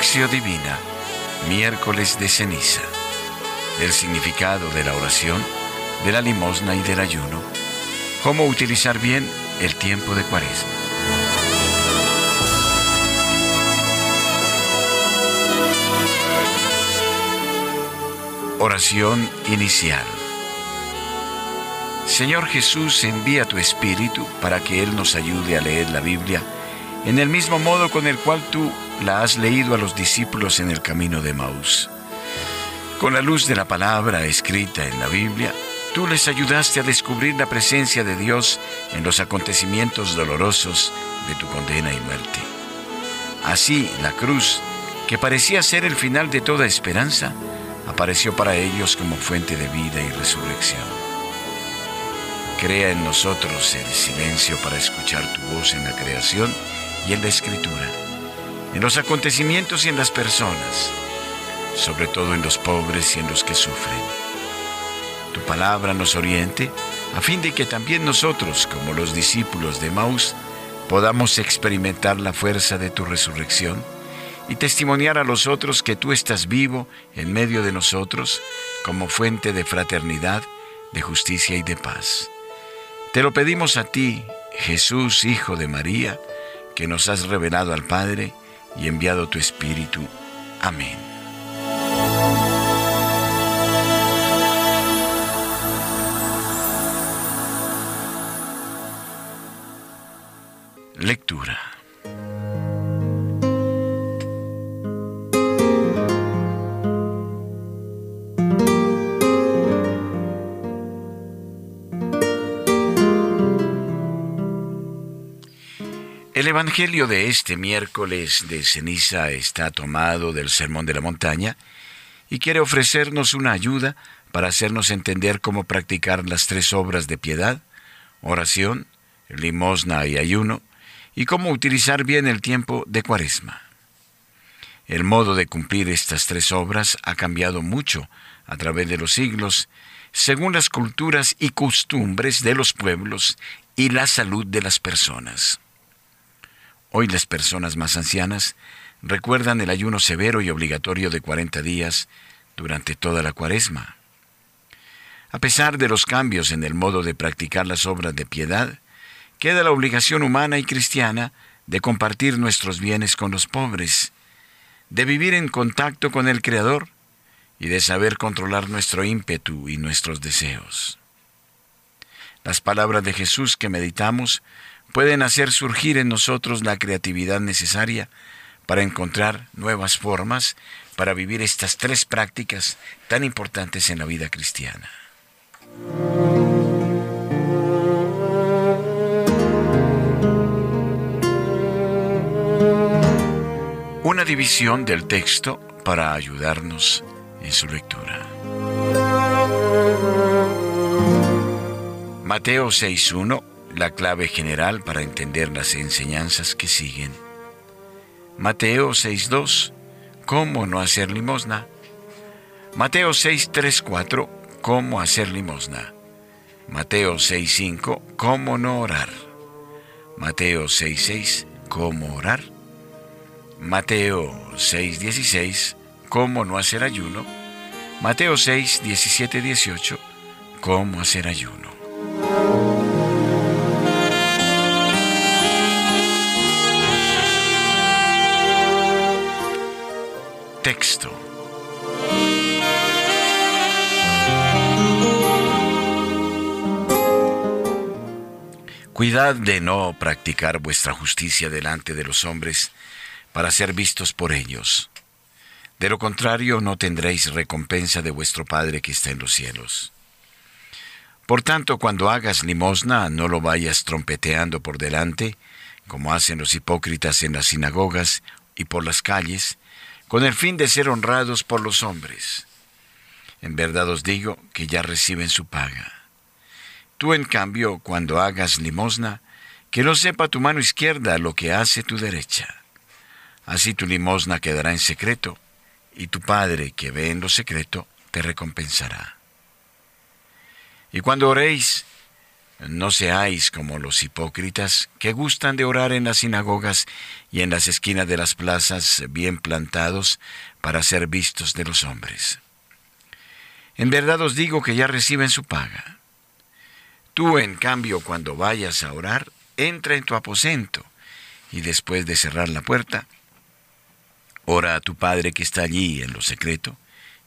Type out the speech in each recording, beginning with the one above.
Lección Divina, miércoles de ceniza. El significado de la oración, de la limosna y del ayuno. Cómo utilizar bien el tiempo de cuaresma. Oración inicial. Señor Jesús, envía tu Espíritu para que Él nos ayude a leer la Biblia en el mismo modo con el cual tú la has leído a los discípulos en el camino de Maús. Con la luz de la palabra escrita en la Biblia, tú les ayudaste a descubrir la presencia de Dios en los acontecimientos dolorosos de tu condena y muerte. Así, la cruz, que parecía ser el final de toda esperanza, apareció para ellos como fuente de vida y resurrección. Crea en nosotros el silencio para escuchar tu voz en la creación y en la escritura, en los acontecimientos y en las personas, sobre todo en los pobres y en los que sufren. Tu palabra nos oriente a fin de que también nosotros, como los discípulos de Maús, podamos experimentar la fuerza de tu resurrección y testimoniar a los otros que tú estás vivo en medio de nosotros como fuente de fraternidad, de justicia y de paz. Te lo pedimos a ti, Jesús, Hijo de María, que nos has revelado al Padre y enviado tu Espíritu. Amén. Lectura. El Evangelio de este miércoles de ceniza está tomado del Sermón de la Montaña y quiere ofrecernos una ayuda para hacernos entender cómo practicar las tres obras de piedad, oración, limosna y ayuno, y cómo utilizar bien el tiempo de cuaresma. El modo de cumplir estas tres obras ha cambiado mucho a través de los siglos, según las culturas y costumbres de los pueblos y la salud de las personas. Hoy las personas más ancianas recuerdan el ayuno severo y obligatorio de 40 días durante toda la cuaresma. A pesar de los cambios en el modo de practicar las obras de piedad, queda la obligación humana y cristiana de compartir nuestros bienes con los pobres, de vivir en contacto con el Creador y de saber controlar nuestro ímpetu y nuestros deseos. Las palabras de Jesús que meditamos pueden hacer surgir en nosotros la creatividad necesaria para encontrar nuevas formas para vivir estas tres prácticas tan importantes en la vida cristiana. Una división del texto para ayudarnos en su lectura. Mateo 6.1 la clave general para entender las enseñanzas que siguen. Mateo 6.2, ¿cómo no hacer limosna? Mateo 6.3.4, ¿cómo hacer limosna? Mateo 6.5, ¿cómo no orar? Mateo 6.6, ¿cómo orar? Mateo 6.16, ¿cómo no hacer ayuno? Mateo 6, 18, ¿cómo hacer ayuno? Cuidad de no practicar vuestra justicia delante de los hombres para ser vistos por ellos. De lo contrario, no tendréis recompensa de vuestro Padre que está en los cielos. Por tanto, cuando hagas limosna, no lo vayas trompeteando por delante, como hacen los hipócritas en las sinagogas y por las calles, con el fin de ser honrados por los hombres. En verdad os digo que ya reciben su paga. Tú, en cambio, cuando hagas limosna, que no sepa tu mano izquierda lo que hace tu derecha. Así tu limosna quedará en secreto, y tu Padre que ve en lo secreto te recompensará. Y cuando oréis, No seáis como los hipócritas que gustan de orar en las sinagogas y en las esquinas de las plazas bien plantados para ser vistos de los hombres. En verdad os digo que ya reciben su paga. Tú, en cambio, cuando vayas a orar, entra en tu aposento y después de cerrar la puerta, ora a tu Padre que está allí en lo secreto,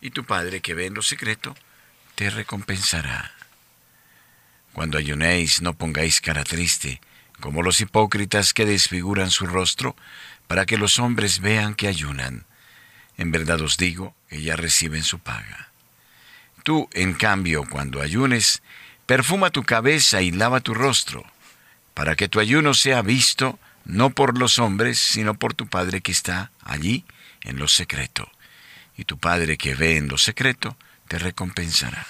y tu Padre que ve en lo secreto, te recompensará. Cuando ayunéis no pongáis cara triste, como los hipócritas que desfiguran su rostro, para que los hombres vean que ayunan. En verdad os digo que ya reciben su paga. Tú, en cambio, cuando ayunes, perfuma tu cabeza y lava tu rostro, para que tu ayuno sea visto no por los hombres, sino por tu Padre que está allí en lo secreto. Y tu Padre que ve en lo secreto, te recompensará.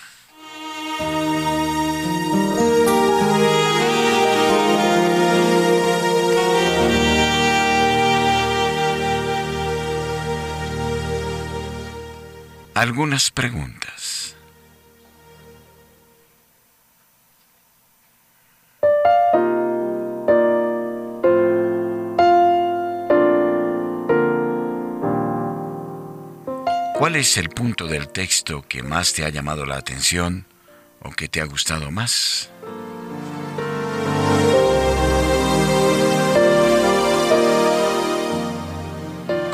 Algunas preguntas. ¿Cuál es el punto del texto que más te ha llamado la atención o que te ha gustado más?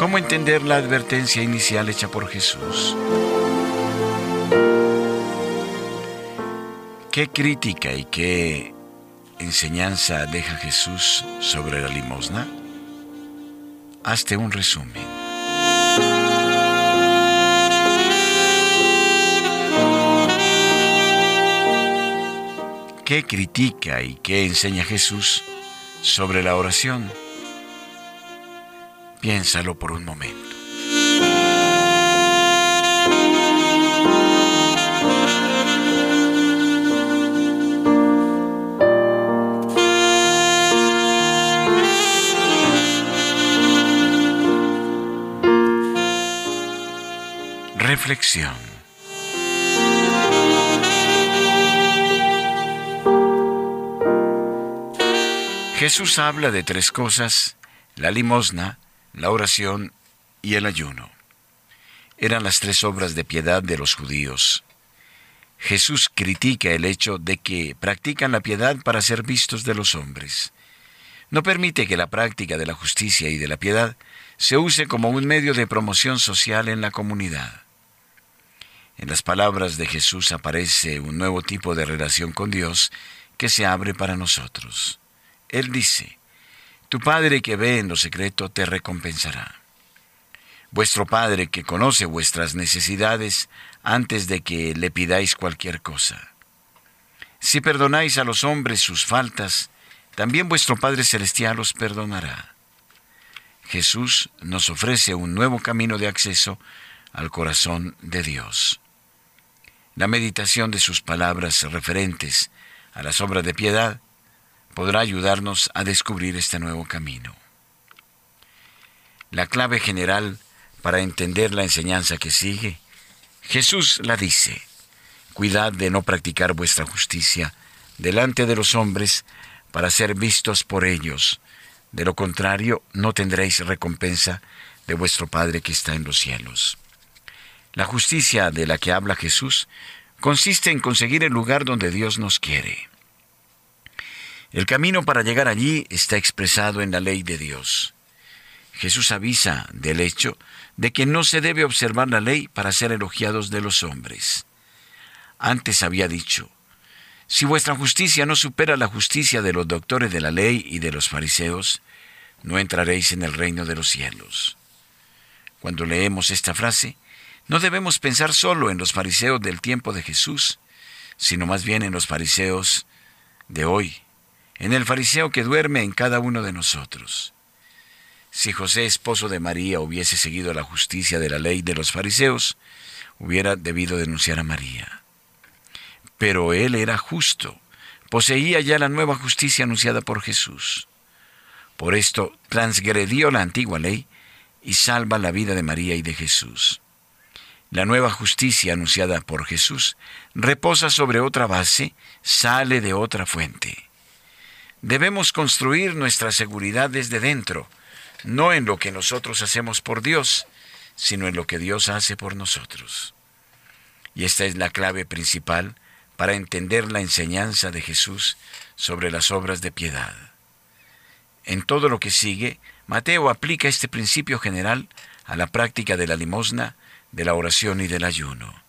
¿Cómo entender la advertencia inicial hecha por Jesús? ¿Qué crítica y qué enseñanza deja Jesús sobre la limosna? Hazte un resumen. ¿Qué critica y qué enseña Jesús sobre la oración? Piénsalo por un momento. Reflexión. Jesús habla de tres cosas, la limosna, la oración y el ayuno. Eran las tres obras de piedad de los judíos. Jesús critica el hecho de que practican la piedad para ser vistos de los hombres. No permite que la práctica de la justicia y de la piedad se use como un medio de promoción social en la comunidad. En las palabras de Jesús aparece un nuevo tipo de relación con Dios que se abre para nosotros. Él dice, tu Padre que ve en lo secreto te recompensará. Vuestro Padre que conoce vuestras necesidades antes de que le pidáis cualquier cosa. Si perdonáis a los hombres sus faltas, también vuestro Padre Celestial os perdonará. Jesús nos ofrece un nuevo camino de acceso al corazón de Dios. La meditación de sus palabras referentes a las obras de piedad podrá ayudarnos a descubrir este nuevo camino. La clave general para entender la enseñanza que sigue, Jesús la dice, cuidad de no practicar vuestra justicia delante de los hombres para ser vistos por ellos, de lo contrario no tendréis recompensa de vuestro Padre que está en los cielos. La justicia de la que habla Jesús consiste en conseguir el lugar donde Dios nos quiere. El camino para llegar allí está expresado en la ley de Dios. Jesús avisa del hecho de que no se debe observar la ley para ser elogiados de los hombres. Antes había dicho, si vuestra justicia no supera la justicia de los doctores de la ley y de los fariseos, no entraréis en el reino de los cielos. Cuando leemos esta frase, no debemos pensar solo en los fariseos del tiempo de Jesús, sino más bien en los fariseos de hoy, en el fariseo que duerme en cada uno de nosotros. Si José, esposo de María, hubiese seguido la justicia de la ley de los fariseos, hubiera debido denunciar a María. Pero él era justo, poseía ya la nueva justicia anunciada por Jesús. Por esto transgredió la antigua ley y salva la vida de María y de Jesús. La nueva justicia anunciada por Jesús reposa sobre otra base, sale de otra fuente. Debemos construir nuestra seguridad desde dentro, no en lo que nosotros hacemos por Dios, sino en lo que Dios hace por nosotros. Y esta es la clave principal para entender la enseñanza de Jesús sobre las obras de piedad. En todo lo que sigue, Mateo aplica este principio general a la práctica de la limosna, de la oración y del ayuno.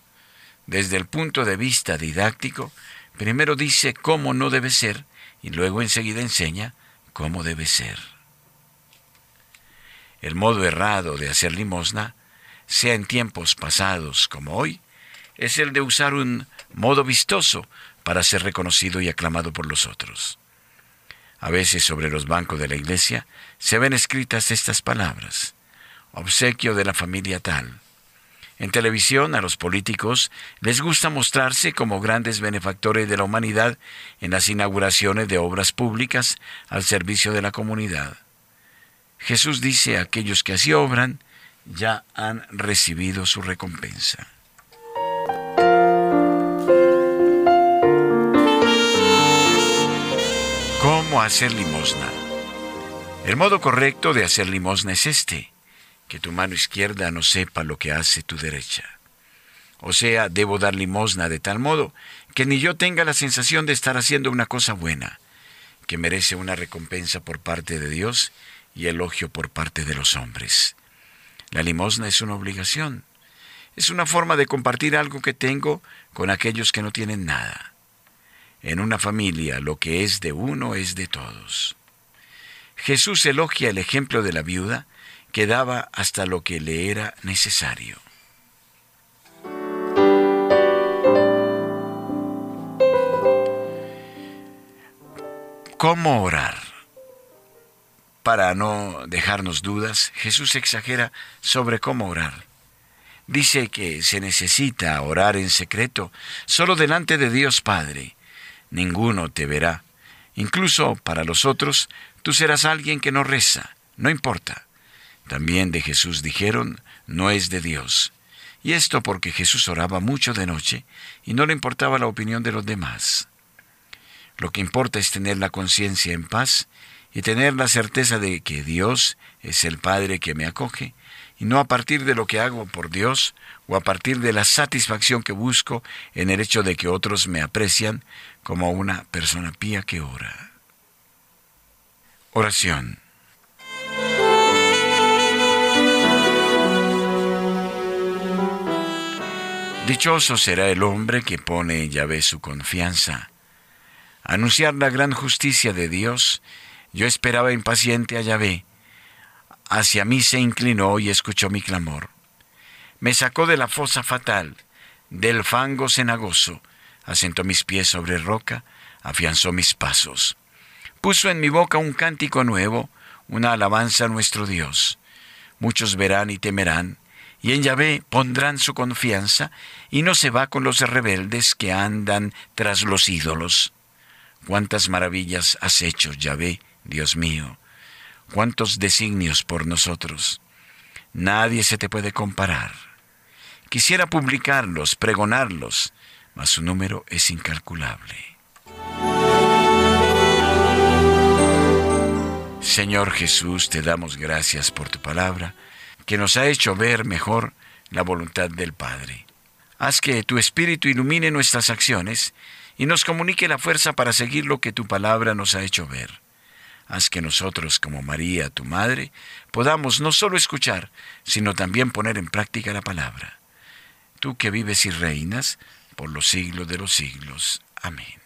Desde el punto de vista didáctico, primero dice cómo no debe ser y luego enseguida enseña cómo debe ser. El modo errado de hacer limosna, sea en tiempos pasados como hoy, es el de usar un modo vistoso para ser reconocido y aclamado por los otros. A veces sobre los bancos de la iglesia se ven escritas estas palabras, obsequio de la familia tal. En televisión a los políticos les gusta mostrarse como grandes benefactores de la humanidad en las inauguraciones de obras públicas al servicio de la comunidad. Jesús dice aquellos que así obran, ya han recibido su recompensa. ¿Cómo hacer limosna? El modo correcto de hacer limosna es este, que tu mano izquierda no sepa lo que hace tu derecha. O sea, debo dar limosna de tal modo que ni yo tenga la sensación de estar haciendo una cosa buena, que merece una recompensa por parte de Dios y elogio por parte de los hombres. La limosna es una obligación, es una forma de compartir algo que tengo con aquellos que no tienen nada. En una familia lo que es de uno es de todos. Jesús elogia el ejemplo de la viuda que daba hasta lo que le era necesario. ¿Cómo orar? Para no dejarnos dudas, Jesús exagera sobre cómo orar. Dice que se necesita orar en secreto, solo delante de Dios Padre, ninguno te verá. Incluso para los otros, tú serás alguien que no reza, no importa. También de Jesús dijeron, no es de Dios. Y esto porque Jesús oraba mucho de noche y no le importaba la opinión de los demás. Lo que importa es tener la conciencia en paz y tener la certeza de que Dios es el Padre que me acoge y no a partir de lo que hago por Dios o a partir de la satisfacción que busco en el hecho de que otros me aprecian como una persona pía que ora. Oración. Dichoso será el hombre que pone en Yahvé su confianza. Anunciar la gran justicia de Dios, yo esperaba impaciente a Yahvé, hacia mí se inclinó y escuchó mi clamor. Me sacó de la fosa fatal, del fango cenagoso, asentó mis pies sobre roca, afianzó mis pasos. Puso en mi boca un cántico nuevo, una alabanza a nuestro Dios. Muchos verán y temerán, y en Yahvé pondrán su confianza, y no se va con los rebeldes que andan tras los ídolos. Cuántas maravillas has hecho, Yahvé, Dios mío cuántos designios por nosotros. Nadie se te puede comparar. Quisiera publicarlos, pregonarlos, mas su número es incalculable. Señor Jesús, te damos gracias por tu palabra, que nos ha hecho ver mejor la voluntad del Padre. Haz que tu Espíritu ilumine nuestras acciones y nos comunique la fuerza para seguir lo que tu palabra nos ha hecho ver haz que nosotros, como María, tu Madre, podamos no solo escuchar, sino también poner en práctica la palabra. Tú que vives y reinas por los siglos de los siglos. Amén.